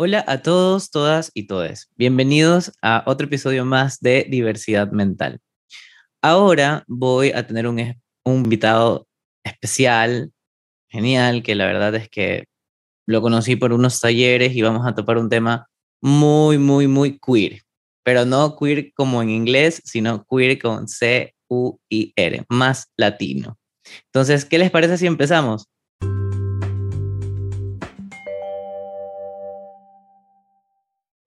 Hola a todos, todas y todes. Bienvenidos a otro episodio más de Diversidad Mental. Ahora voy a tener un, invitado especial, genial, que la verdad es que lo conocí por unos talleres y vamos a topar un tema muy, muy, muy queer. Pero no queer como en inglés, sino queer con C-U-I-R, más latino. Entonces, ¿qué les parece si empezamos?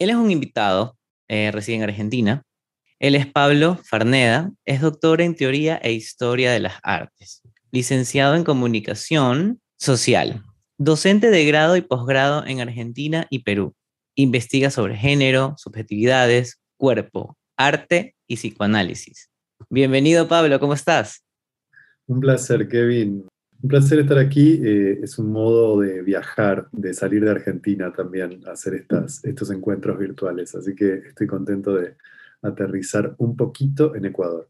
Él es un invitado, eh, reside en Argentina. Él es Pablo Farneda, es doctor en Teoría e Historia de las Artes, licenciado en Comunicación Social, docente de grado y posgrado en Argentina y Perú. Investiga sobre género, subjetividades, cuerpo, arte y psicoanálisis. Bienvenido Pablo, ¿cómo estás? Un placer, Kevin. Un placer estar aquí. Eh, es un modo de viajar, de salir de Argentina también, hacer estas, estos encuentros virtuales. Así que estoy contento de aterrizar un poquito en Ecuador.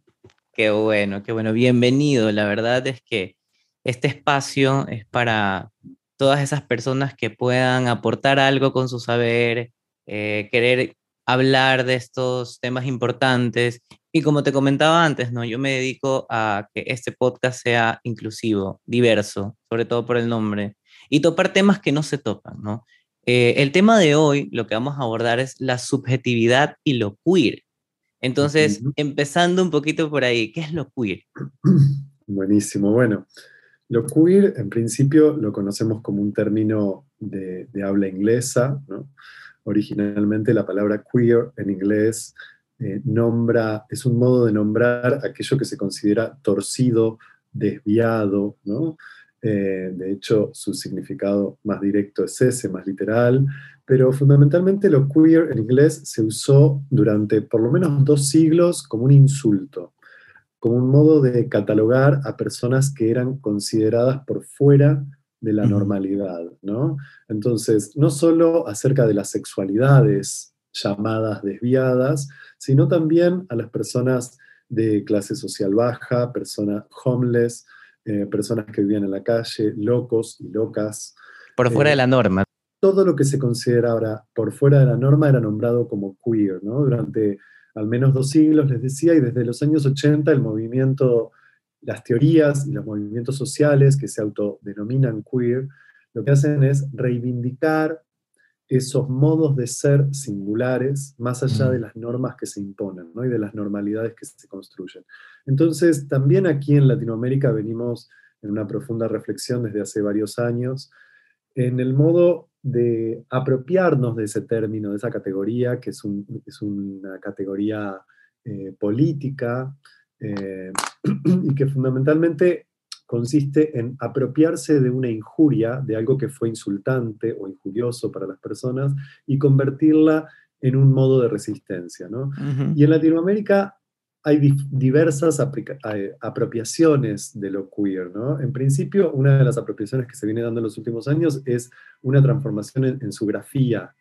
Qué bueno, qué bueno. Bienvenido. La verdad es que este espacio es para todas esas personas que puedan aportar algo con su saber, eh, querer hablar de estos temas importantes. Y como te comentaba antes, ¿no? Yo me dedico a que este podcast sea inclusivo, diverso, sobre todo por el nombre, y topar temas que no se topan, ¿no? Eh, el tema de hoy, lo que vamos a abordar es la subjetividad y lo queer. Entonces, empezando un poquito por ahí, ¿qué es lo queer? Buenísimo, bueno. Lo queer, en principio, lo conocemos como un término de, de habla inglesa, ¿no? Originalmente la palabra queer en inglés eh, nombra, es un modo de nombrar aquello que se considera torcido, desviado, ¿no? Eh, de hecho, su significado más directo es ese, más literal, pero fundamentalmente lo queer en inglés se usó durante por lo menos dos siglos como un insulto, como un modo de catalogar a personas que eran consideradas por fuera de la normalidad, ¿no? Entonces, no solo acerca de las sexualidades llamadas desviadas, sino también a las personas de clase social baja, personas homeless, eh, personas que vivían en la calle, locos y locas. Por fuera de la norma. Todo lo que se considera ahora por fuera de la norma era nombrado como queer, ¿no? Durante al menos dos siglos, les decía, y desde los años 80 el movimiento las teorías y los movimientos sociales que se autodenominan queer, lo que hacen es reivindicar esos modos de ser singulares más allá de las normas que se imponen ¿no? y de las normalidades que se construyen. Entonces, también aquí en Latinoamérica venimos en una profunda reflexión desde hace varios años en el modo de apropiarnos de ese término, de esa categoría, que es, una categoría eh, política, eh, y que fundamentalmente consiste en apropiarse de una injuria, de algo que fue insultante o injurioso para las personas, y convertirla en un modo de resistencia. Y en Latinoamérica hay diversas apropiaciones de lo queer. En principio, una de las apropiaciones que se viene dando en los últimos años es una transformación en su grafía,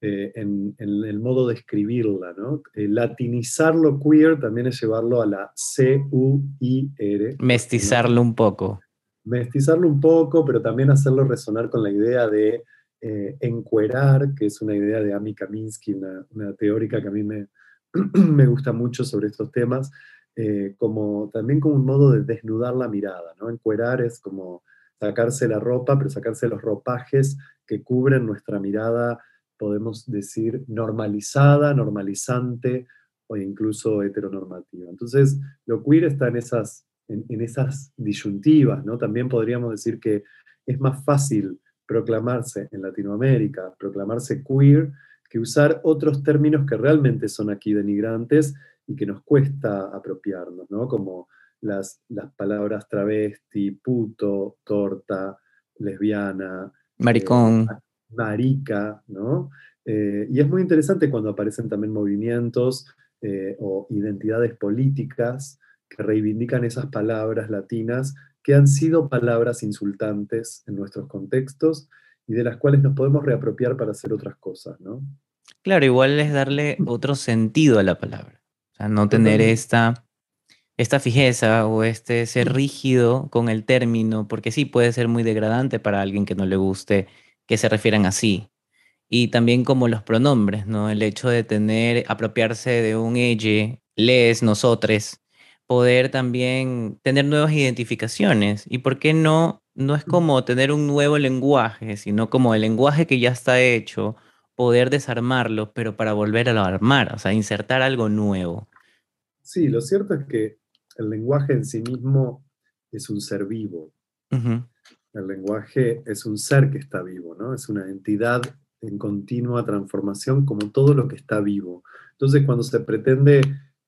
eh, en, el modo de escribirla, ¿no? Eh, latinizarlo queer también es llevarlo a la C-U-I-R. Mestizarlo un poco. Mestizarlo un poco, pero también hacerlo resonar con la idea de eh, encuerar, que es una idea de Amy Kaminsky, una, teórica que a mí me, me gusta mucho sobre estos temas, como, también como un modo de desnudar la mirada, ¿no? Encuerar es como sacarse la ropa, pero sacarse los ropajes que cubren nuestra mirada podemos decir, normalizada, normalizante o incluso heteronormativa. Entonces, lo queer está en esas, en, esas disyuntivas, ¿no? También podríamos decir que es más fácil proclamarse en Latinoamérica, proclamarse queer, que usar otros términos que realmente son aquí denigrantes y que nos cuesta apropiarnos, ¿no? Como las, las palabras travesti, puto, torta, lesbiana. Maricón. Eh, marica, ¿no? Eh, y es muy interesante cuando aparecen también movimientos eh, o identidades políticas que reivindican esas palabras latinas que han sido palabras insultantes en nuestros contextos y de las cuales nos podemos reapropiar para hacer otras cosas, ¿no? Claro, igual es darle otro sentido a la palabra. O sea, no tener esta, esta fijeza o este ser rígido con el término, porque sí puede ser muy degradante para alguien que no le guste que se refieran así. y también como los pronombres, ¿no? El hecho de tener, apropiarse de un ella, les, nosotros, poder también tener nuevas identificaciones. ¿Y por qué no? No es como tener un nuevo lenguaje, sino como el lenguaje que ya está hecho, poder desarmarlo, pero para volver a lo armar, o sea, insertar algo nuevo. Sí, lo cierto es que el lenguaje en sí mismo es un ser vivo. El lenguaje es un ser que está vivo, ¿no? Es una entidad en continua transformación como todo lo que está vivo. Entonces, cuando se pretende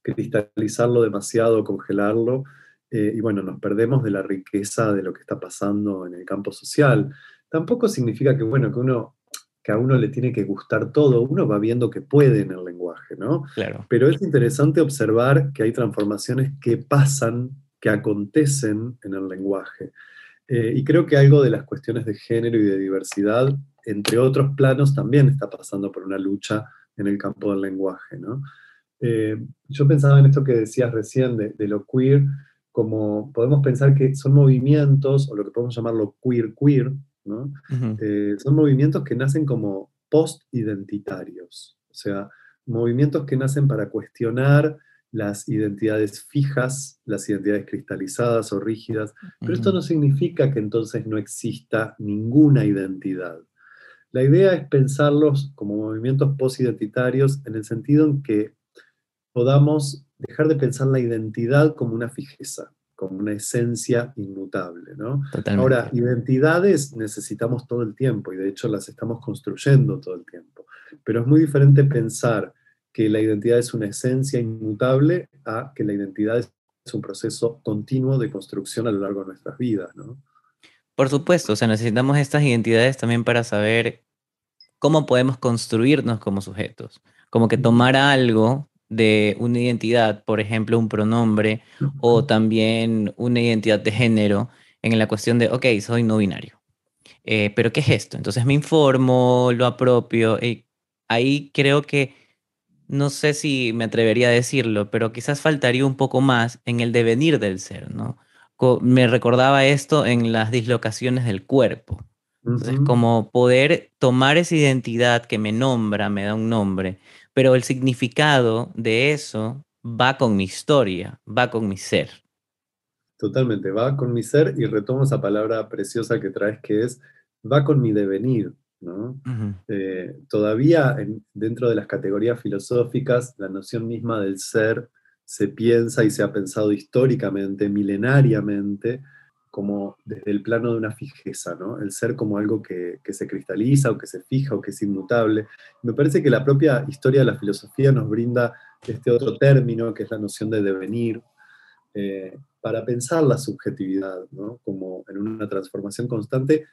cristalizarlo demasiado, congelarlo, eh, y bueno, nos perdemos de la riqueza de lo que está pasando en el campo social. Tampoco significa que, bueno, que uno que a uno le tiene que gustar todo, uno va viendo que puede en el lenguaje, ¿no? Claro. Pero es interesante observar que hay transformaciones que pasan, que acontecen en el lenguaje. Eh, y creo que algo de las cuestiones de género y de diversidad, entre otros planos, también está pasando por una lucha en el campo del lenguaje. ¿no? Eh, yo pensaba en esto que decías recién de, lo queer, como podemos pensar que son movimientos, o lo que podemos llamarlo queer-queer, ¿no? Eh, son movimientos que nacen como post-identitarios, o sea, movimientos que nacen para cuestionar las identidades fijas, las identidades cristalizadas o rígidas, pero esto no significa que entonces no exista ninguna identidad. La idea es pensarlos como movimientos posidentitarios en el sentido en que podamos dejar de pensar la identidad como una fijeza, como una esencia inmutable. ¿no? Ahora, identidades necesitamos todo el tiempo y de hecho las estamos construyendo todo el tiempo, pero es muy diferente pensar que la identidad es una esencia inmutable a que la identidad es un proceso continuo de construcción a lo largo de nuestras vidas, ¿no? Por supuesto, o sea, necesitamos estas identidades también para saber cómo podemos construirnos como sujetos. Como que tomar algo de una identidad, por ejemplo, un pronombre o también una identidad de género en la cuestión de, ok, soy no binario. Eh, pero ¿qué es esto? Entonces me informo, lo apropio y ahí creo que no sé si me atrevería a decirlo, pero quizás faltaría un poco más en el devenir del ser, ¿no? me recordaba esto en las dislocaciones del cuerpo. Entonces, como poder tomar esa identidad que me nombra, me da un nombre, pero el significado de eso va con mi historia, va con mi ser. Totalmente, va con mi ser y retomo esa palabra preciosa que traes que es, va con mi devenir. Eh, todavía dentro de las categorías filosóficas, la noción misma del ser se piensa y se ha pensado históricamente, milenariamente, como desde el plano de una fijeza, ¿no? El ser como algo que, se cristaliza o que se fija o que es inmutable. Me parece que la propia historia de la filosofía nos brinda este otro término, que es la noción de devenir, eh, para pensar la subjetividad, Como en una transformación constante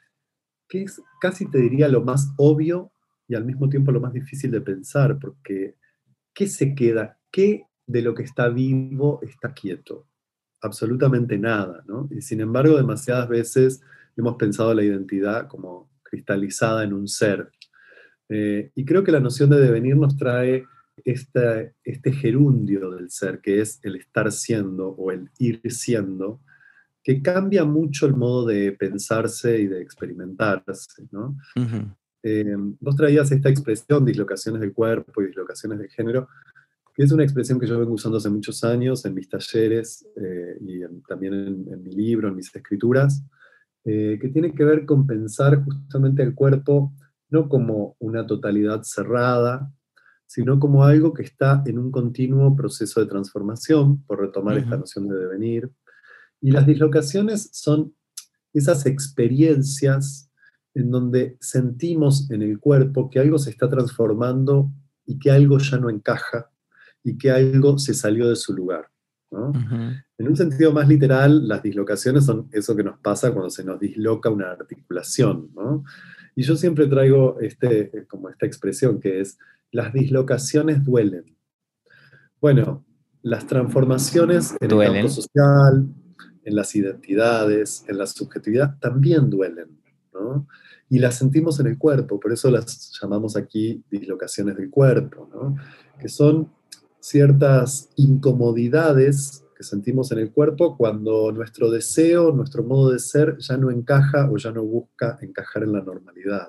que es casi te diría lo más obvio y al mismo tiempo lo más difícil de pensar, porque ¿qué se queda? ¿Qué de lo que está vivo está quieto? Absolutamente nada, ¿no? Y sin embargo, demasiadas veces hemos pensado la identidad como cristalizada en un ser. Eh, y creo que la noción de devenir nos trae este, este gerundio del ser, que es el estar siendo o el ir siendo, que cambia mucho el modo de pensarse y de experimentarse, ¿no? Eh, vos traías esta expresión, dislocaciones del cuerpo y dislocaciones de género, que es una expresión que yo vengo usando hace muchos años en mis talleres eh, y también en, mi libro, en mis escrituras, eh, que tiene que ver con pensar justamente el cuerpo no como una totalidad cerrada, sino como algo que está en un continuo proceso de transformación, por retomar esta noción de devenir, y las dislocaciones son esas experiencias en donde sentimos en el cuerpo que algo se está transformando y que algo ya no encaja y que algo se salió de su lugar. En un sentido más literal, las dislocaciones son eso que nos pasa cuando se nos disloca una articulación. Y yo siempre traigo este, como esta expresión que es, las dislocaciones duelen. Bueno, las transformaciones en el campo social, en las identidades, en la subjetividad, también duelen, ¿no? Y las sentimos en el cuerpo, por eso las llamamos aquí dislocaciones del cuerpo, ¿no? Que son ciertas incomodidades que sentimos en el cuerpo cuando nuestro deseo, nuestro modo de ser ya no encaja o ya no busca encajar en la normalidad.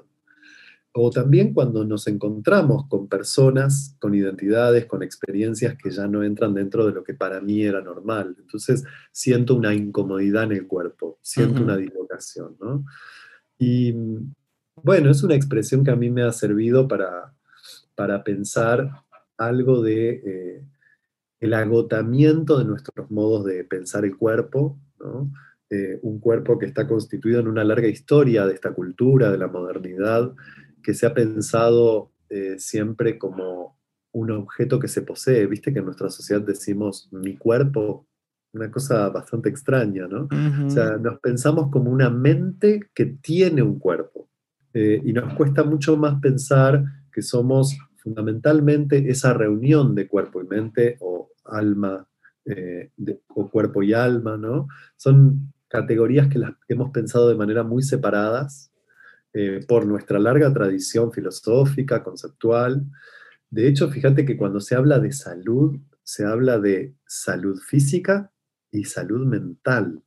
O también cuando nos encontramos con personas, con identidades, con experiencias que ya no entran dentro de lo que para mí era normal. Entonces siento una incomodidad en el cuerpo, siento una dislocación, ¿no? Y bueno, es una expresión que a mí me ha servido para, para pensar algo de eh, el agotamiento de nuestros modos de pensar el cuerpo, ¿no? Eh, un cuerpo que está constituido en una larga historia de esta cultura, de la modernidad, que se ha pensado eh, siempre como un objeto que se posee. Viste que en nuestra sociedad decimos mi cuerpo, una cosa bastante extraña, ¿no? O sea, nos pensamos como una mente que tiene un cuerpo. Eh, y nos cuesta mucho más pensar que somos fundamentalmente esa reunión de cuerpo y mente o alma eh, o cuerpo y alma, ¿no? Son categorías que las hemos pensado de manera muy separadas eh, por nuestra larga tradición filosófica, conceptual. De hecho, fíjate que cuando se habla de salud, se habla de salud física y salud mental.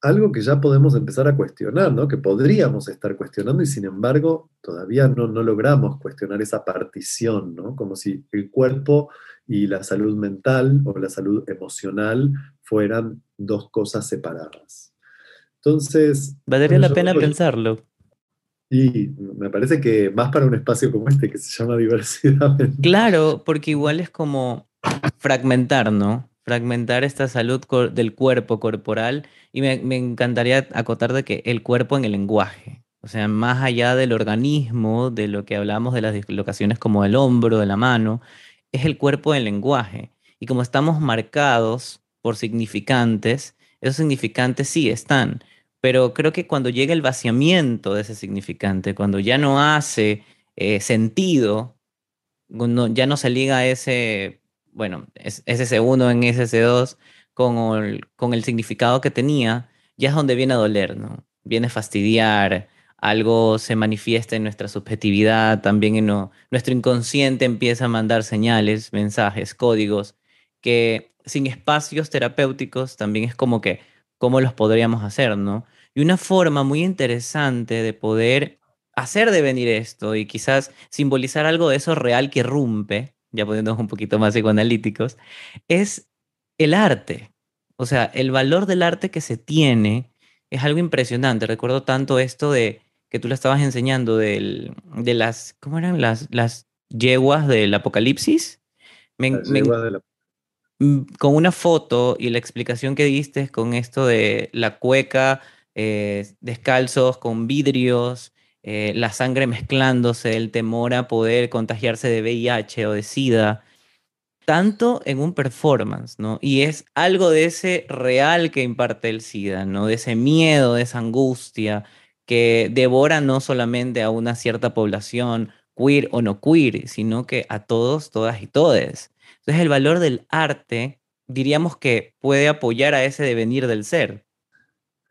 Algo que ya podemos empezar a cuestionar, ¿no? que podríamos estar cuestionando y sin embargo todavía no, no logramos cuestionar esa partición, ¿no? como si el cuerpo y la salud mental o la salud emocional fueran dos cosas separadas. Entonces... Valdría la pena pensarlo. Y me parece que más para un espacio como este que se llama diversidad. Claro, porque igual es como fragmentar, ¿no? Fragmentar esta salud del cuerpo corporal. Y me, me encantaría acotar de que el cuerpo en el lenguaje. O sea, más allá del organismo, de lo que hablamos de las dislocaciones como el hombro, de la mano, es el cuerpo en el lenguaje. Y como estamos marcados por significantes, esos significantes sí están, pero creo que cuando llega el vaciamiento de ese significante, cuando ya no hace eh, sentido, ya no se liga ese, bueno, SC1 en SC2 con el, significado que tenía, ya es donde viene a doler, ¿no? Viene a fastidiar, algo se manifiesta en nuestra subjetividad, también nuestro inconsciente empieza a mandar señales, mensajes, códigos, que sin espacios terapéuticos también es como que cómo los podríamos hacer, ¿no? Y una forma muy interesante de poder hacer de venir esto y quizás simbolizar algo de eso real que rompe, ya poniéndonos un poquito más psicoanalíticos, es el arte. O sea, el valor del arte que se tiene es algo impresionante. Recuerdo tanto esto de que tú le estabas enseñando de las, ¿cómo eran? Las, las yeguas del apocalipsis. las yeguas del Mm, con una foto y la explicación que diste con esto de la cueca, eh, descalzos con vidrios, eh, la sangre mezclándose, el temor a poder contagiarse de VIH o de SIDA, tanto en un performance, ¿no? Y es algo de ese real que imparte el SIDA, ¿no? De ese miedo, de esa angustia que devora no solamente a una cierta población, queer o no queer, sino que a todos, todas y todes. Entonces el valor del arte, diríamos que puede apoyar a ese devenir del ser.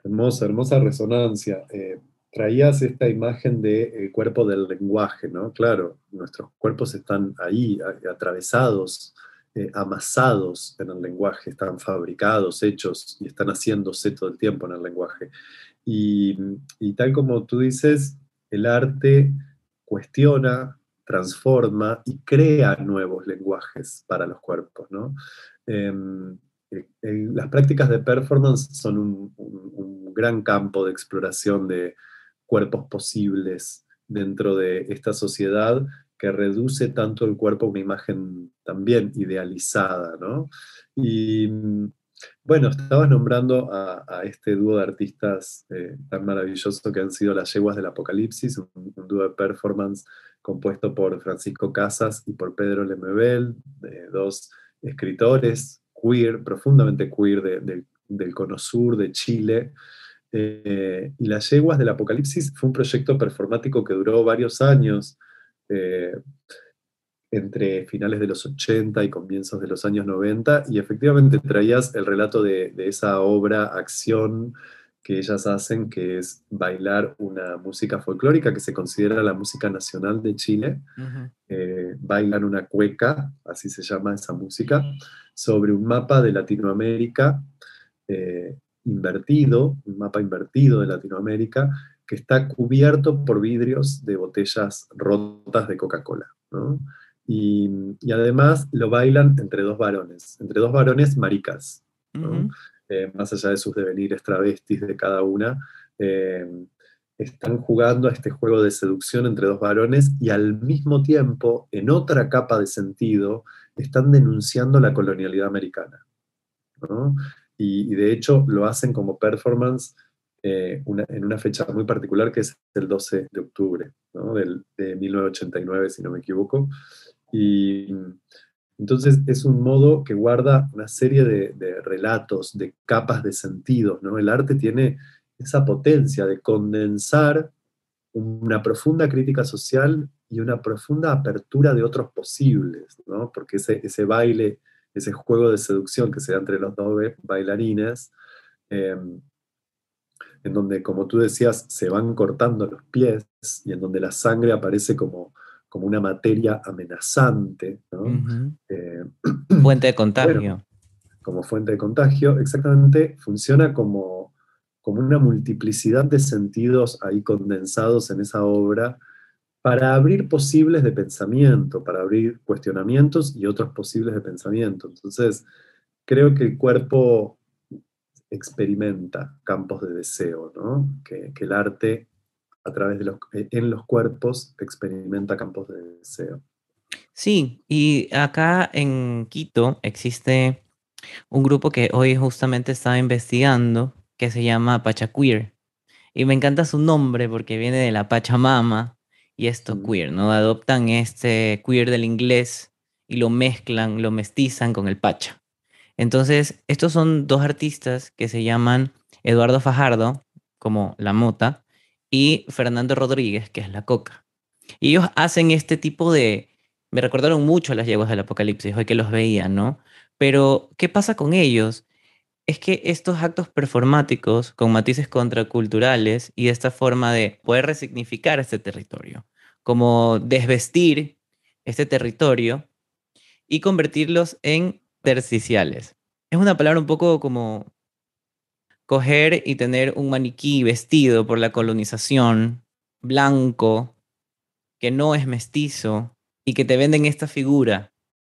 Hermosa, hermosa resonancia. Eh, traías esta imagen del cuerpo del lenguaje, ¿no? Claro, nuestros cuerpos están ahí, atravesados, eh, amasados en el lenguaje, están fabricados, hechos y están haciéndose todo el tiempo en el lenguaje. Y tal como tú dices, el arte cuestiona, transforma y crea nuevos lenguajes para los cuerpos. ¿no? Em, las prácticas de performance son un, gran campo de exploración de cuerpos posibles dentro de esta sociedad que reduce tanto el cuerpo a una imagen también idealizada. ¿no? Bueno, estabas nombrando a, este dúo de artistas eh, tan maravilloso que han sido las yeguas del apocalipsis, un, dúo de performance compuesto por Francisco Casas y por Pedro Lemebel, dos escritores queer, profundamente queer del Cono Sur, de Chile. Eh, y Las Yeguas del Apocalipsis fue un proyecto performático que duró varios años, eh, entre finales de los 80 y comienzos de los años 90, y efectivamente traías el relato de, de esa obra, acción, que ellas hacen, que es bailar una música folclórica que se considera la música nacional de Chile. Eh, bailan una cueca, así se llama esa música, sobre un mapa de Latinoamérica eh, invertido, un mapa invertido de Latinoamérica, que está cubierto por vidrios de botellas rotas de Coca-Cola. Y, además lo bailan entre dos varones, entre dos varones maricas, eh, más allá de sus devenires travestis de cada una. Eh, están jugando a este juego de seducción entre dos varones y al mismo tiempo, en otra capa de sentido, están denunciando la colonialidad americana. Y, de hecho lo hacen como performance eh, en una fecha muy particular que es el 12 de octubre de 1989, si no me equivoco. Y entonces es un modo que guarda una serie de, relatos, de capas de sentidos. ¿no? El arte tiene esa potencia de condensar una profunda crítica social y una profunda apertura de otros posibles, ¿no? porque ese, ese baile, ese juego de seducción que se da entre los dos bailarines, em, en donde, como tú decías, se van cortando los pies y en donde la sangre aparece como, como una materia amenazante. ¿no? Eh, fuente de contagio. como fuente de contagio, exactamente, funciona como, como una multiplicidad de sentidos ahí condensados en esa obra para abrir posibles de pensamiento, para abrir cuestionamientos y otros posibles de pensamiento. Entonces, creo que el cuerpo experimenta campos de deseo, ¿no? que, el arte a través de los, en los cuerpos experimenta campos de deseo. Sí, y acá en Quito existe un grupo que hoy justamente estaba investigando que se llama Pachaqueer. Y me encanta su nombre porque viene de la Pachamama y esto queer, ¿no? Adoptan este queer del inglés y lo mezclan, lo mestizan con el Pacha. Entonces, estos son dos artistas que se llaman Eduardo Fajardo, como La Mota, y Fernando Rodríguez, que es La Coca. Y ellos hacen este tipo de... Me recordaron mucho a las yeguas del apocalipsis, hoy que los veía, ¿no? Pero, ¿qué pasa con ellos? Es que estos actos performáticos con matices contraculturales y esta forma de poder resignificar este territorio, como desvestir este territorio y convertirlos en terciciales. Es una palabra un poco como coger y tener un maniquí vestido por la colonización, blanco, que no es mestizo, y que te venden esta figura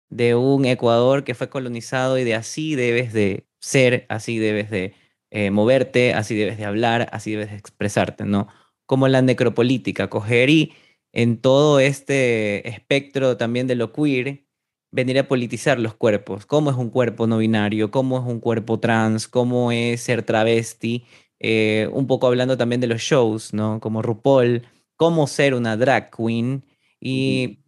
de un Ecuador que fue colonizado y de así debes de ser, así debes de eh, moverte, así debes de hablar, así debes de expresarte, ¿no? Como la necropolítica, coger y en todo este espectro también de lo queer, venir a politizar los cuerpos, cómo es un cuerpo no binario, cómo es un cuerpo trans, cómo es ser travesti, eh, un poco hablando también de los shows, ¿no? Como RuPaul, cómo ser una drag queen. Y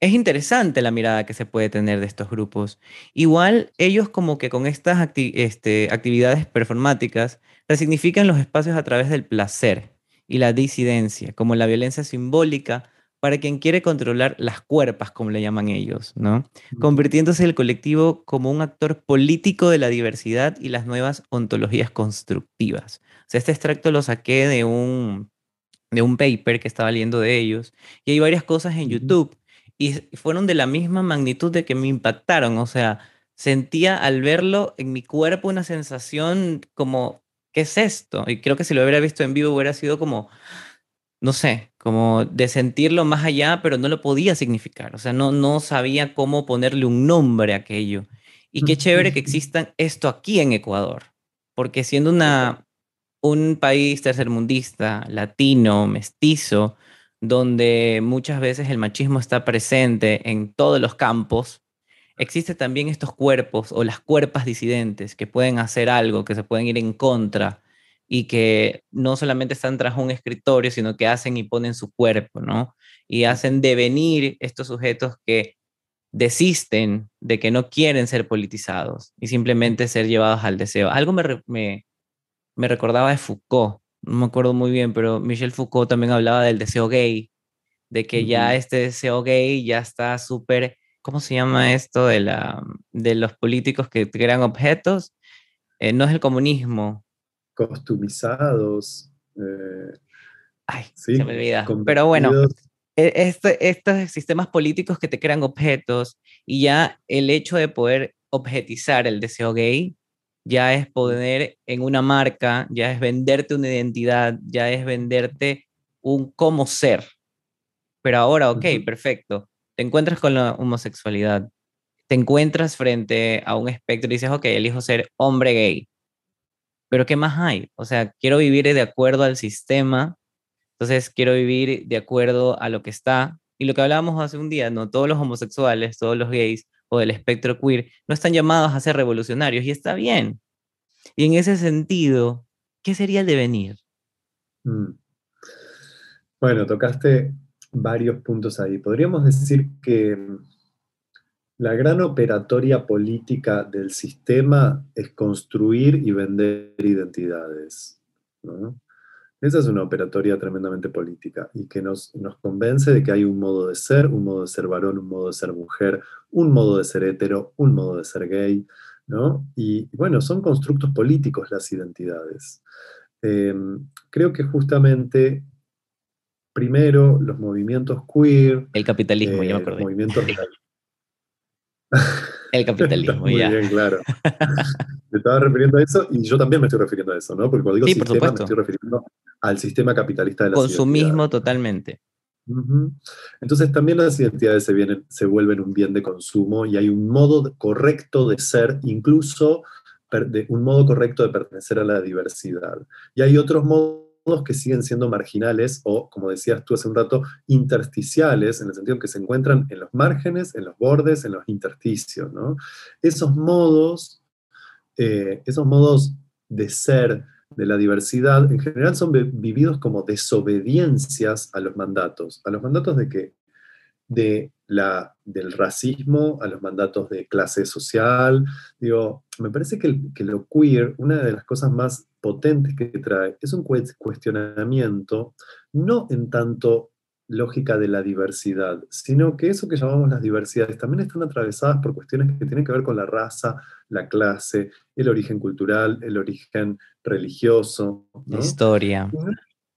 es interesante la mirada que se puede tener de estos grupos. Igual ellos como que con estas este, actividades performáticas resignifican los espacios a través del placer y la disidencia, como la violencia simbólica para quien quiere controlar las cuerpas, como le llaman ellos, ¿no? Convirtiéndose el colectivo como un actor político de la diversidad y las nuevas ontologías constructivas. O sea, este extracto lo saqué de un, de un paper que estaba leyendo de ellos y hay varias cosas en YouTube y fueron de la misma magnitud de que me impactaron, o sea, sentía al verlo en mi cuerpo una sensación como, ¿qué es esto? Y creo que si lo hubiera visto en vivo hubiera sido como no sé, como de sentirlo más allá, pero no lo podía significar. O sea, no, no sabía cómo ponerle un nombre a aquello. Y qué chévere que existan esto aquí en Ecuador, porque siendo una, un país tercermundista, latino, mestizo, donde muchas veces el machismo está presente en todos los campos, existen también estos cuerpos o las cuerpas disidentes que pueden hacer algo, que se pueden ir en contra y que no solamente están tras un escritorio, sino que hacen y ponen su cuerpo, ¿no? Y hacen devenir estos sujetos que desisten de que no quieren ser politizados y simplemente ser llevados al deseo. Algo me, me, me recordaba de Foucault, no me acuerdo muy bien, pero Michel Foucault también hablaba del deseo gay, de que ya este deseo gay ya está súper, ¿cómo se llama esto? De, la, de los políticos que crean objetos. Eh, no es el comunismo, costumizados. Eh, Ay, se me olvida. Pero bueno, e, este, estos sistemas políticos que te crean objetos y ya el hecho de poder objetizar el deseo gay ya es poner en una marca, ya es venderte una identidad, ya es venderte un cómo ser. Pero ahora, ok, perfecto, te encuentras con la homosexualidad, te encuentras frente a un espectro y dices, ok, elijo ser hombre gay. Pero ¿qué más hay? O sea, quiero vivir de acuerdo al sistema, entonces quiero vivir de acuerdo a lo que está. Y lo que hablábamos hace un día, no todos los homosexuales, todos los gays o del espectro queer no están llamados a ser revolucionarios y está bien. Y en ese sentido, ¿qué sería el devenir? Mm. Bueno, tocaste varios puntos ahí. Podríamos decir que la gran operatoria política del sistema es construir y vender identidades. Esa es una operatoria tremendamente política y que nos, nos convence de que hay un modo de ser, un modo de ser varón, un modo de ser mujer, un modo de ser hetero, un modo de ser gay, ¿no? Y bueno, son constructos políticos las identidades. Em, creo que justamente, primero, los movimientos queer. El capitalismo, ya me eh, acordé. Movimientos El capitalismo, Muy bien, claro. Me estaba refiriendo a eso y yo también me estoy refiriendo a eso, ¿no? Porque cuando digo sistema, me estoy refiriendo al sistema capitalista de la Consumismo totalmente. Entonces también las identidades se, vienen, se vuelven un bien de consumo y hay un modo correcto de ser, incluso un modo correcto de pertenecer a la diversidad. Y hay otros modos que siguen siendo marginales o, como decías tú hace un rato, intersticiales, en el sentido que se encuentran en los márgenes, en los bordes, en los intersticios. Esos modos, eh, esos modos de ser de la diversidad, en general son vividos como desobediencias a los mandatos. ¿A los mandatos de qué? De la, del racismo, a los mandatos de clase social. Digo, me parece que, que lo queer, una de las cosas más potentes que trae, es un cuestionamiento, no en tanto lógica de la diversidad, sino que eso que llamamos las diversidades también están atravesadas por cuestiones que tienen que ver con la raza, la clase, el origen cultural, el origen religioso. La historia.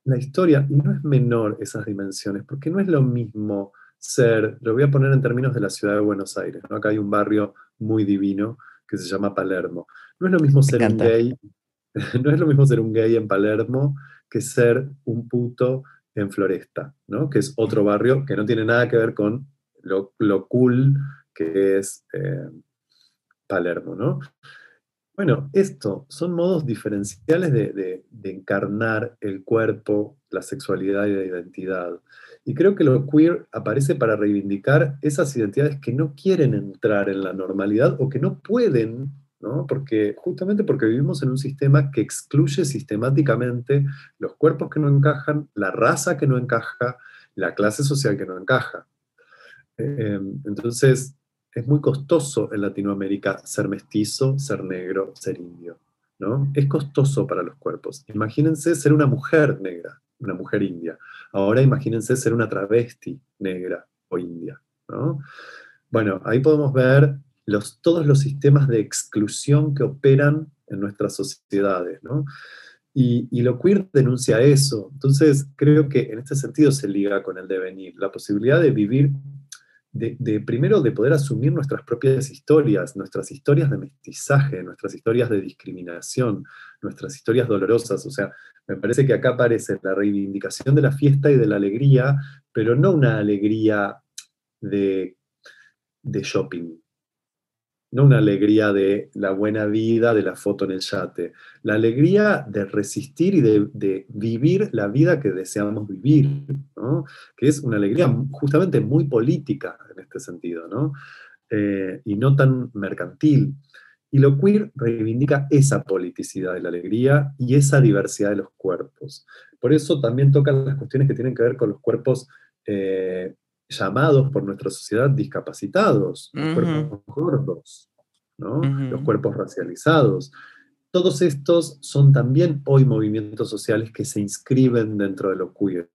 la historia, y no es menor esas dimensiones, porque no es lo mismo ser, lo voy a poner en términos de la ciudad de Buenos Aires, ¿no? acá hay un barrio muy divino que se llama Palermo. No es lo mismo ser un gay, no es lo mismo ser un gay en Palermo que ser un puto en Floresta, ¿no? que es otro barrio que no tiene nada que ver con lo, cool que es eh, Palermo. ¿no? Bueno, esto son modos diferenciales de, encarnar el cuerpo, la sexualidad y la identidad. Y creo que lo queer aparece para reivindicar esas identidades que no quieren entrar en la normalidad o que no pueden porque, justamente porque vivimos en un sistema que excluye sistemáticamente los cuerpos que no encajan, la raza que no encaja, la clase social que no encaja. Em, entonces, es muy costoso en Latinoamérica ser mestizo, ser negro, ser indio. ¿no? Es costoso para los cuerpos. Imagínense ser una mujer negra, una mujer india. Ahora imagínense ser una travesti negra o india. Bueno, ahí podemos ver todos los sistemas de exclusión que operan en nuestras sociedades, ¿no? Y, lo queer denuncia eso. Entonces, creo que en este sentido se liga con el devenir, la posibilidad de vivir, de, primero de poder asumir nuestras propias historias, nuestras historias de mestizaje, nuestras historias de discriminación, nuestras historias dolorosas. O sea, me parece que acá aparece la reivindicación de la fiesta y de la alegría, pero no una alegría de, de shopping, no una alegría de la buena vida, de la foto en el yate, la alegría de resistir y de, vivir la vida que deseamos vivir, que es una alegría justamente muy política en este sentido, ¿no? Eh, y no tan mercantil. Y lo queer reivindica esa politicidad de la alegría y esa diversidad de los cuerpos. Por eso también tocan las cuestiones que tienen que ver con los cuerpos eh, llamados por nuestra sociedad discapacitados, los cuerpos gordos, los cuerpos racializados. Todos estos son también hoy movimientos sociales que se inscriben dentro de lo queer,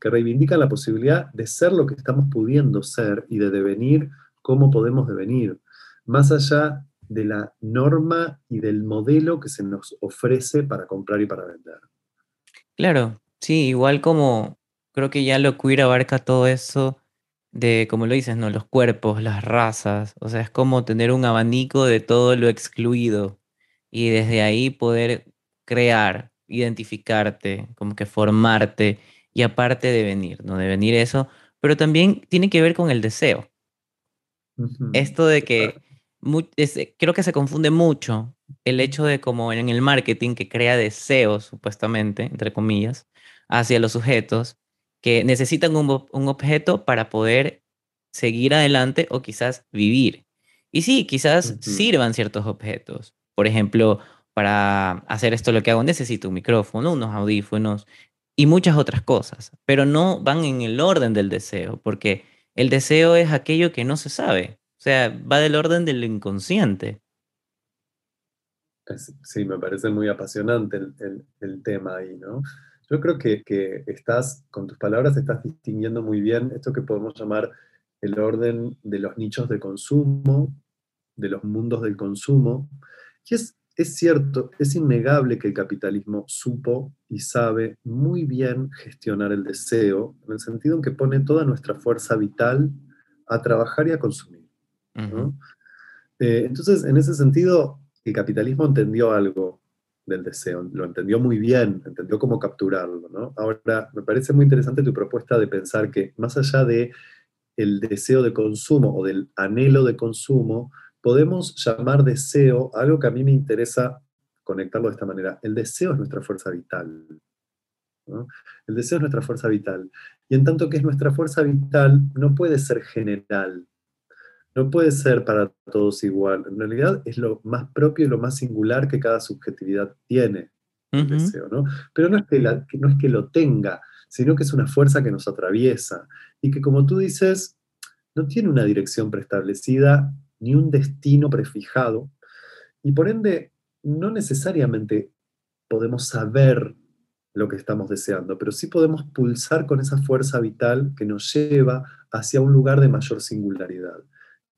que reivindican la posibilidad de ser lo que estamos pudiendo ser y de devenir como podemos devenir, más allá de la norma y del modelo que se nos ofrece para comprar y para vender. Claro, sí, igual como creo que ya lo queer abarca todo eso de, como lo dices, ¿no? Los cuerpos, las razas, o sea, es como tener un abanico de todo lo excluido. y desde ahí poder crear, identificarte, como que formarte y aparte de venir, ¿no? De venir eso, pero también tiene que ver con el deseo. Esto de que creo que se confunde mucho el hecho de como en el marketing que crea deseos, supuestamente, entre comillas, hacia los sujetos que necesitan un, un objeto para poder seguir adelante o quizás vivir. Y sí, quizás sirvan ciertos objetos. Por ejemplo, para hacer esto lo que hago necesito un micrófono, unos audífonos y muchas otras cosas, pero no van en el orden del deseo, porque el deseo es aquello que no se sabe, o sea, va del orden del inconsciente. Sí, me parece muy apasionante el, tema ahí, ¿no? Yo creo que, que, estás, con tus palabras, estás distinguiendo muy bien esto que podemos llamar el orden de los nichos de consumo, de los mundos del consumo. Y es, es cierto, es innegable que el capitalismo supo y sabe muy bien gestionar el deseo, en el sentido en que pone toda nuestra fuerza vital a trabajar y a consumir. Eh, entonces, en ese sentido, el capitalismo entendió algo del deseo, lo entendió muy bien, entendió cómo capturarlo. ¿no? Ahora, me parece muy interesante tu propuesta de pensar que más allá de el deseo de consumo o del anhelo de consumo, podemos llamar deseo algo que a mí me interesa conectarlo de esta manera. El deseo es nuestra fuerza vital. El deseo es nuestra fuerza vital. Y en tanto que es nuestra fuerza vital, no puede ser general. No puede ser para todos igual. En realidad es lo más propio y lo más singular que cada subjetividad tiene. El deseo, ¿no? Pero no es, que no es que lo tenga, sino que es una fuerza que nos atraviesa y que, como tú dices, no tiene una dirección preestablecida ni un destino prefijado, y por ende no necesariamente podemos saber lo que estamos deseando, pero sí podemos pulsar con esa fuerza vital que nos lleva hacia un lugar de mayor singularidad.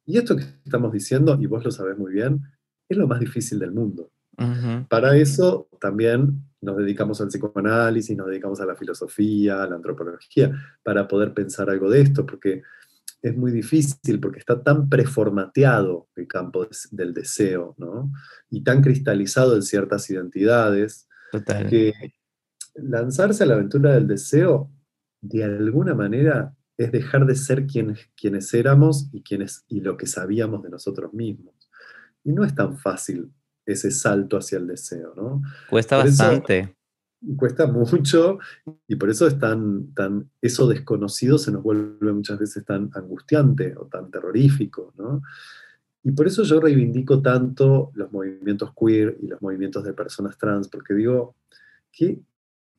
Y esto que estamos diciendo, y vos lo sabés muy bien, es lo más difícil del mundo. Para eso también nos dedicamos al psicoanálisis, nos dedicamos a la filosofía, a la antropología, para poder pensar algo de esto, porque es muy difícil, porque está tan preformateado el campo del deseo, ¿no? Y tan cristalizado en ciertas identidades, que lanzarse a la aventura del deseo, de alguna manera, es dejar de ser quienes, quienes éramos y, quienes, y lo que sabíamos de nosotros mismos. Y no es tan fácil ese salto hacia el deseo, ¿no? Cuesta bastante. cuesta mucho y por eso es tan, tan, eso desconocido se nos vuelve muchas veces tan angustiante o tan terrorífico, ¿no? Y por eso yo reivindico tanto los movimientos queer y los movimientos de personas trans, porque digo, qué,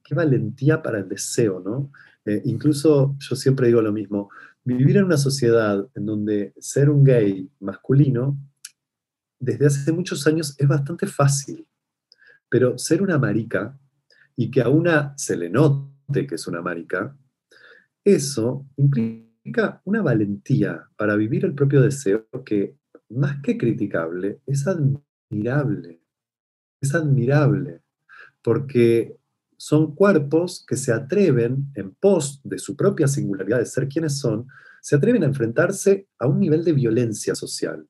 qué valentía para el deseo, ¿no? Eh, incluso yo siempre digo lo mismo, vivir en una sociedad en donde ser un gay masculino desde hace muchos años es bastante fácil, pero ser una marica y que a una se le note que es una marica, eso implica una valentía para vivir el propio deseo que, más que criticable, es admirable. Es admirable, porque son cuerpos que se atreven, en pos de su propia singularidad de ser quienes son, se atreven a enfrentarse a un nivel de violencia social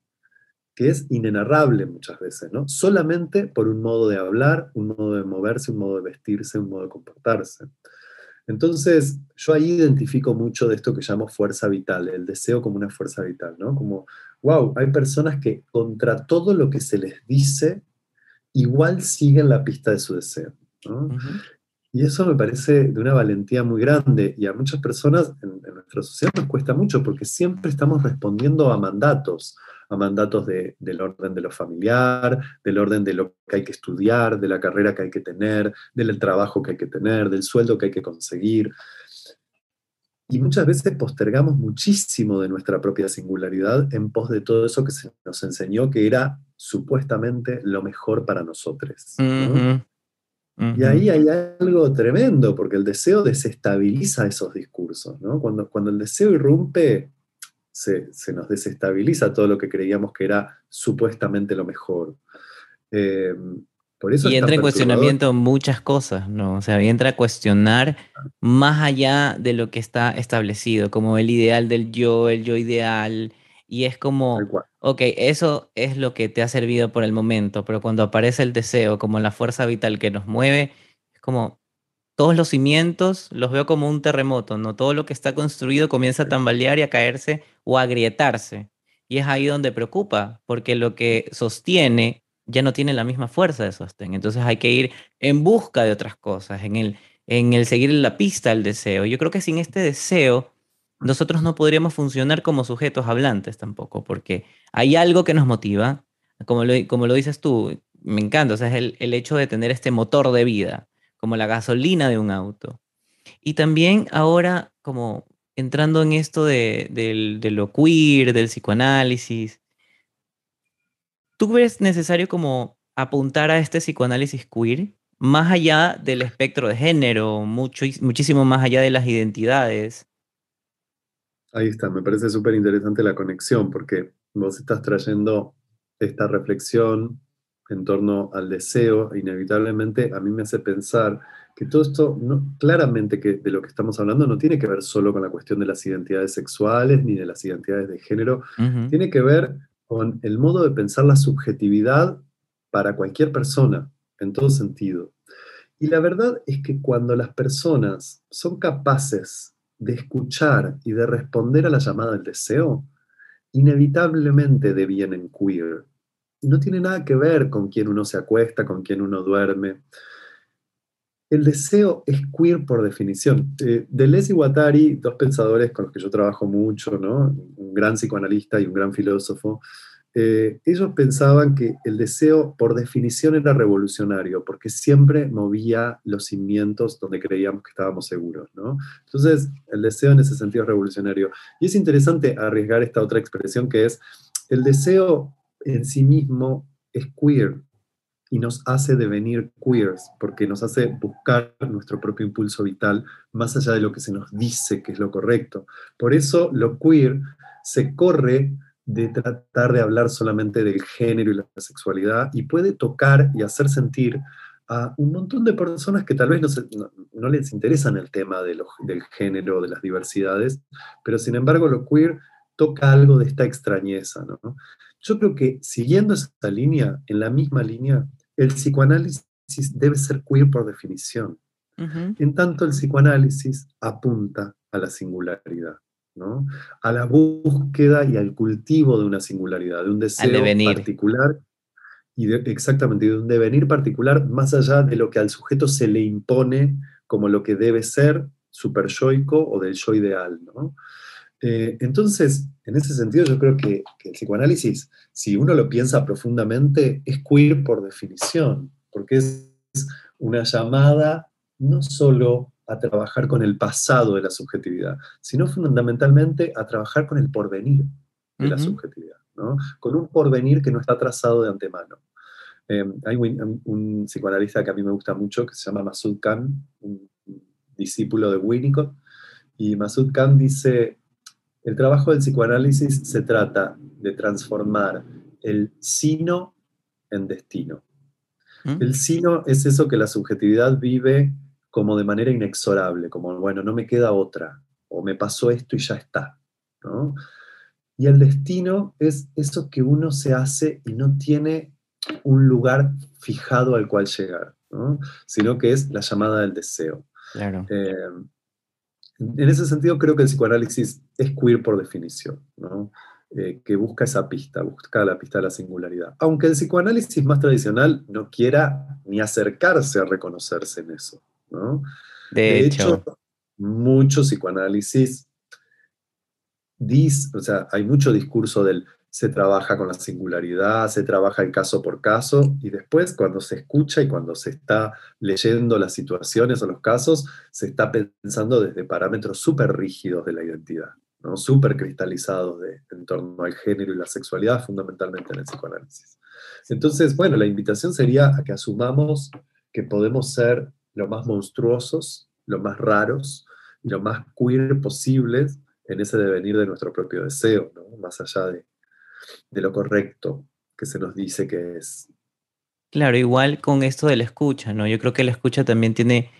que es inenarrable muchas veces, ¿no? Solamente por un modo de hablar, un modo de moverse, un modo de vestirse, un modo de comportarse. Entonces, yo ahí identifico mucho de esto que llamo fuerza vital, el deseo como una fuerza vital, ¿no? Como, wow, hay personas que contra todo lo que se les dice, igual siguen la pista de su deseo. Y eso me parece de una valentía muy grande y a muchas personas en, en nuestra sociedad nos cuesta mucho porque siempre estamos respondiendo a mandatos, a mandatos del orden de lo familiar, del orden de lo que hay que estudiar, de la carrera que hay que tener, del trabajo que hay que tener, del sueldo que hay que conseguir. Y muchas veces postergamos muchísimo de nuestra propia singularidad en pos de todo eso que se nos enseñó que era supuestamente lo mejor para nosotros. Y ahí hay algo tremendo, porque el deseo desestabiliza esos discursos. Cuando, cuando el deseo irrumpe, se, nos desestabiliza todo lo que creíamos que era supuestamente lo mejor. Eh, por eso y entra en cuestionamiento muchas cosas, ¿no? O sea, entra a cuestionar más allá de lo que está establecido, como el ideal del yo, el yo ideal, Y es como, ok, eso es lo que te ha servido por el momento, pero cuando aparece el deseo como la fuerza vital que nos mueve, es como todos los cimientos los veo como un terremoto, ¿no? Todo lo que está construido comienza a tambalear y a caerse o a agrietarse. Y es ahí donde preocupa, porque lo que sostiene ya no tiene la misma fuerza de sostén. Entonces hay que ir en busca de otras cosas, en el, en el seguir la pista del deseo. Yo creo que sin este deseo nosotros no podríamos funcionar como sujetos hablantes tampoco, porque hay algo que nos motiva, como lo, como lo dices tú, me encanta, o sea, es el, el hecho de tener este motor de vida, como la gasolina de un auto. Y también ahora, como entrando en esto de, de, lo queer, del psicoanálisis, ¿tú ves necesario como apuntar a este psicoanálisis queer? Más allá del espectro de género, mucho, muchísimo más allá de las identidades. Ahí está, me parece súper interesante la conexión, porque vos estás trayendo esta reflexión en torno al deseo, inevitablemente a mí me hace pensar que todo esto, no, claramente que de lo que estamos hablando no tiene que ver solo con la cuestión de las identidades sexuales ni de las identidades de género, tiene que ver con el modo de pensar la subjetividad para cualquier persona, en todo sentido. Y la verdad es que cuando las personas son capaces de escuchar y de responder a la llamada del deseo, inevitablemente devienen queer. No tiene nada que ver con quién uno se acuesta, con quién uno duerme. El deseo es queer por definición. Eh, Deleuze y Guattari, dos pensadores con los que yo trabajo mucho, ¿no? un gran psicoanalista y un gran filósofo, eh, ellos pensaban que el deseo por definición era revolucionario, porque siempre movía los cimientos donde creíamos que estábamos seguros. ¿no? Entonces, el deseo en ese sentido es revolucionario. Y es interesante arriesgar esta otra expresión que es, el deseo en sí mismo es queer y nos hace devenir queers, porque nos hace buscar nuestro propio impulso vital más allá de lo que se nos dice que es lo correcto. Por eso lo queer se corre de tratar de hablar solamente del género y la sexualidad y puede tocar y hacer sentir a un montón de personas que tal vez no, les interesan el tema de del género, de las diversidades, pero sin embargo lo queer toca algo de esta extrañeza. ¿no? Yo creo que siguiendo esta línea, en la misma línea, el psicoanálisis debe ser queer por definición. En tanto el psicoanálisis apunta a la singularidad a la búsqueda y al cultivo de una singularidad, de un deseo particular y exactamente de un devenir particular más allá de lo que al sujeto se le impone como lo que debe ser superyoico o del yo ideal. Eh, entonces, en ese sentido, yo creo que, que, el psicoanálisis, si uno lo piensa profundamente, es queer por definición, porque es una llamada no solo a trabajar con el pasado de la subjetividad, sino fundamentalmente a trabajar con el porvenir de la subjetividad, ¿no? con un porvenir que no está trazado de antemano. Em, hay un, psicoanalista que a mí me gusta mucho que se llama Masud Khan, un discípulo de Winnicott, y Masud Khan dice, el trabajo del psicoanálisis se trata de transformar el sino en destino. ¿Mm? El sino es eso que la subjetividad vive como de manera inexorable, como, bueno, no me queda otra, o me pasó esto y ya está. Y el destino es eso que uno se hace y no tiene un lugar fijado al cual llegar, sino que es la llamada del deseo. Claro. Eh, en ese sentido creo que el psicoanálisis es queer por definición, eh, que busca esa pista, busca la pista de la singularidad. Aunque el psicoanálisis más tradicional no quiera ni acercarse a reconocerse en eso. De, hecho, mucho psicoanálisis o sea, hay mucho discurso del se trabaja con la singularidad, se trabaja el caso por caso, y después cuando se escucha y cuando se está leyendo las situaciones o los casos, se está pensando desde parámetros súper rígidos de la identidad, ¿no? súper cristalizados de, en torno al género y la sexualidad, fundamentalmente en el psicoanálisis. Entonces, bueno, la invitación sería a que asumamos que podemos ser lo más monstruosos, lo más raros y lo más queer posibles en ese devenir de nuestro propio deseo, más allá de, lo correcto que se nos dice que es. Claro, igual con esto de la escucha, ¿no? Yo creo que la escucha también tiene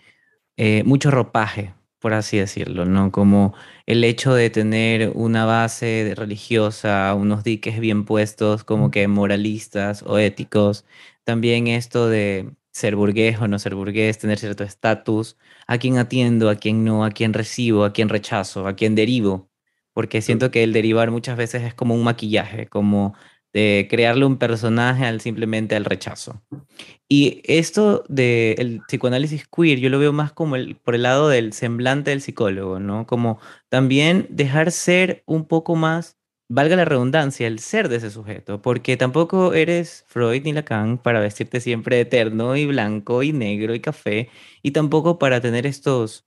eh, mucho ropaje, por así decirlo, ¿no? Como el hecho de tener una base religiosa, unos diques bien puestos, como que moralistas o éticos. También esto de ser burgués o no ser burgués, tener cierto estatus, a quién atiendo, a quién no, a quién recibo, a quién rechazo, a quién derivo. Porque siento que el derivar muchas veces es como un maquillaje, como de crearle un personaje al simplemente al rechazo. Y esto del psicoanálisis queer, yo lo veo más como el, por el lado del semblante del psicólogo, ¿no? Como también dejar ser un poco más, valga la redundancia, el ser de ese sujeto, porque tampoco eres Freud ni Lacan para vestirte siempre eterno y blanco y negro y café, y tampoco para tener estos,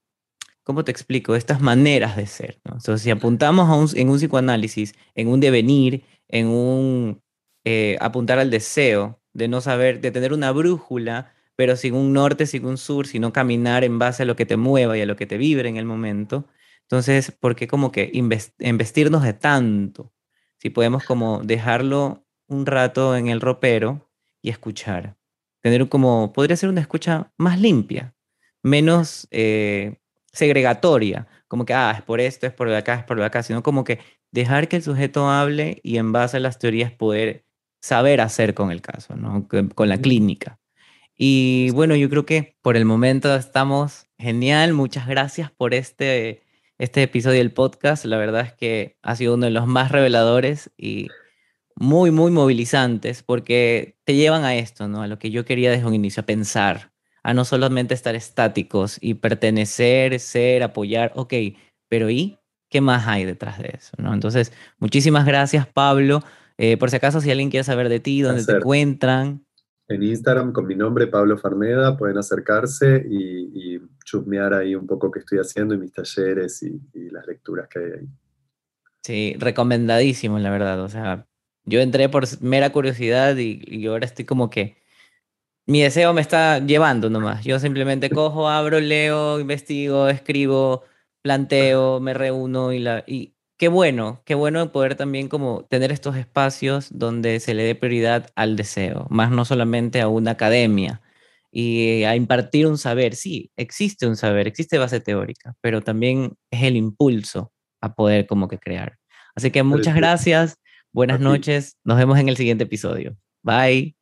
¿cómo te explico? Estas maneras de ser, ¿no? Entonces, si apuntamos a un, en un psicoanálisis, en un devenir, en un eh, apuntar al deseo, de no saber, de tener una brújula, pero sin un norte, sin un sur, sino caminar en base a lo que te mueva y a lo que te vibre en el momento. Entonces, ¿por qué como que investirnos de tanto? Si podemos como dejarlo un rato en el ropero y escuchar. Tener como, podría ser una escucha más limpia, menos eh, segregatoria, como que, ah, es por esto, es por acá, es por acá, sino como que dejar que el sujeto hable y en base a las teorías poder saber hacer con el caso, ¿no? con la clínica. Y bueno, yo creo que por el momento estamos genial. Muchas gracias por este, este episodio del podcast. La verdad es que ha sido uno de los más reveladores y muy, muy movilizantes porque te llevan a esto, ¿no? A lo que yo quería desde un inicio, a pensar, a no solamente estar estáticos y pertenecer, ser, apoyar, ok, pero ¿y qué más hay detrás de eso? ¿no? Entonces, muchísimas gracias, Pablo. Eh, por si acaso, si alguien quiere saber de ti, dónde te encuentran. En Instagram con mi nombre, Pablo Farneda, pueden acercarse y, y chusmear ahí un poco qué estoy haciendo y mis talleres y, las lecturas que hay ahí. Sí, recomendadísimo, la verdad. O sea, yo entré por mera curiosidad y, y ahora estoy como que mi deseo me está llevando nomás. Yo simplemente cojo, abro, leo, investigo, escribo, planteo, me reúno y, la, y qué bueno, qué bueno poder también como tener estos espacios donde se le dé prioridad al deseo, más no solamente a una academia y a impartir un saber. Sí, existe un saber, existe base teórica, pero también es el impulso a poder como que crear. Así que muchas gracias, buenas noches, nos vemos en el siguiente episodio. Bye.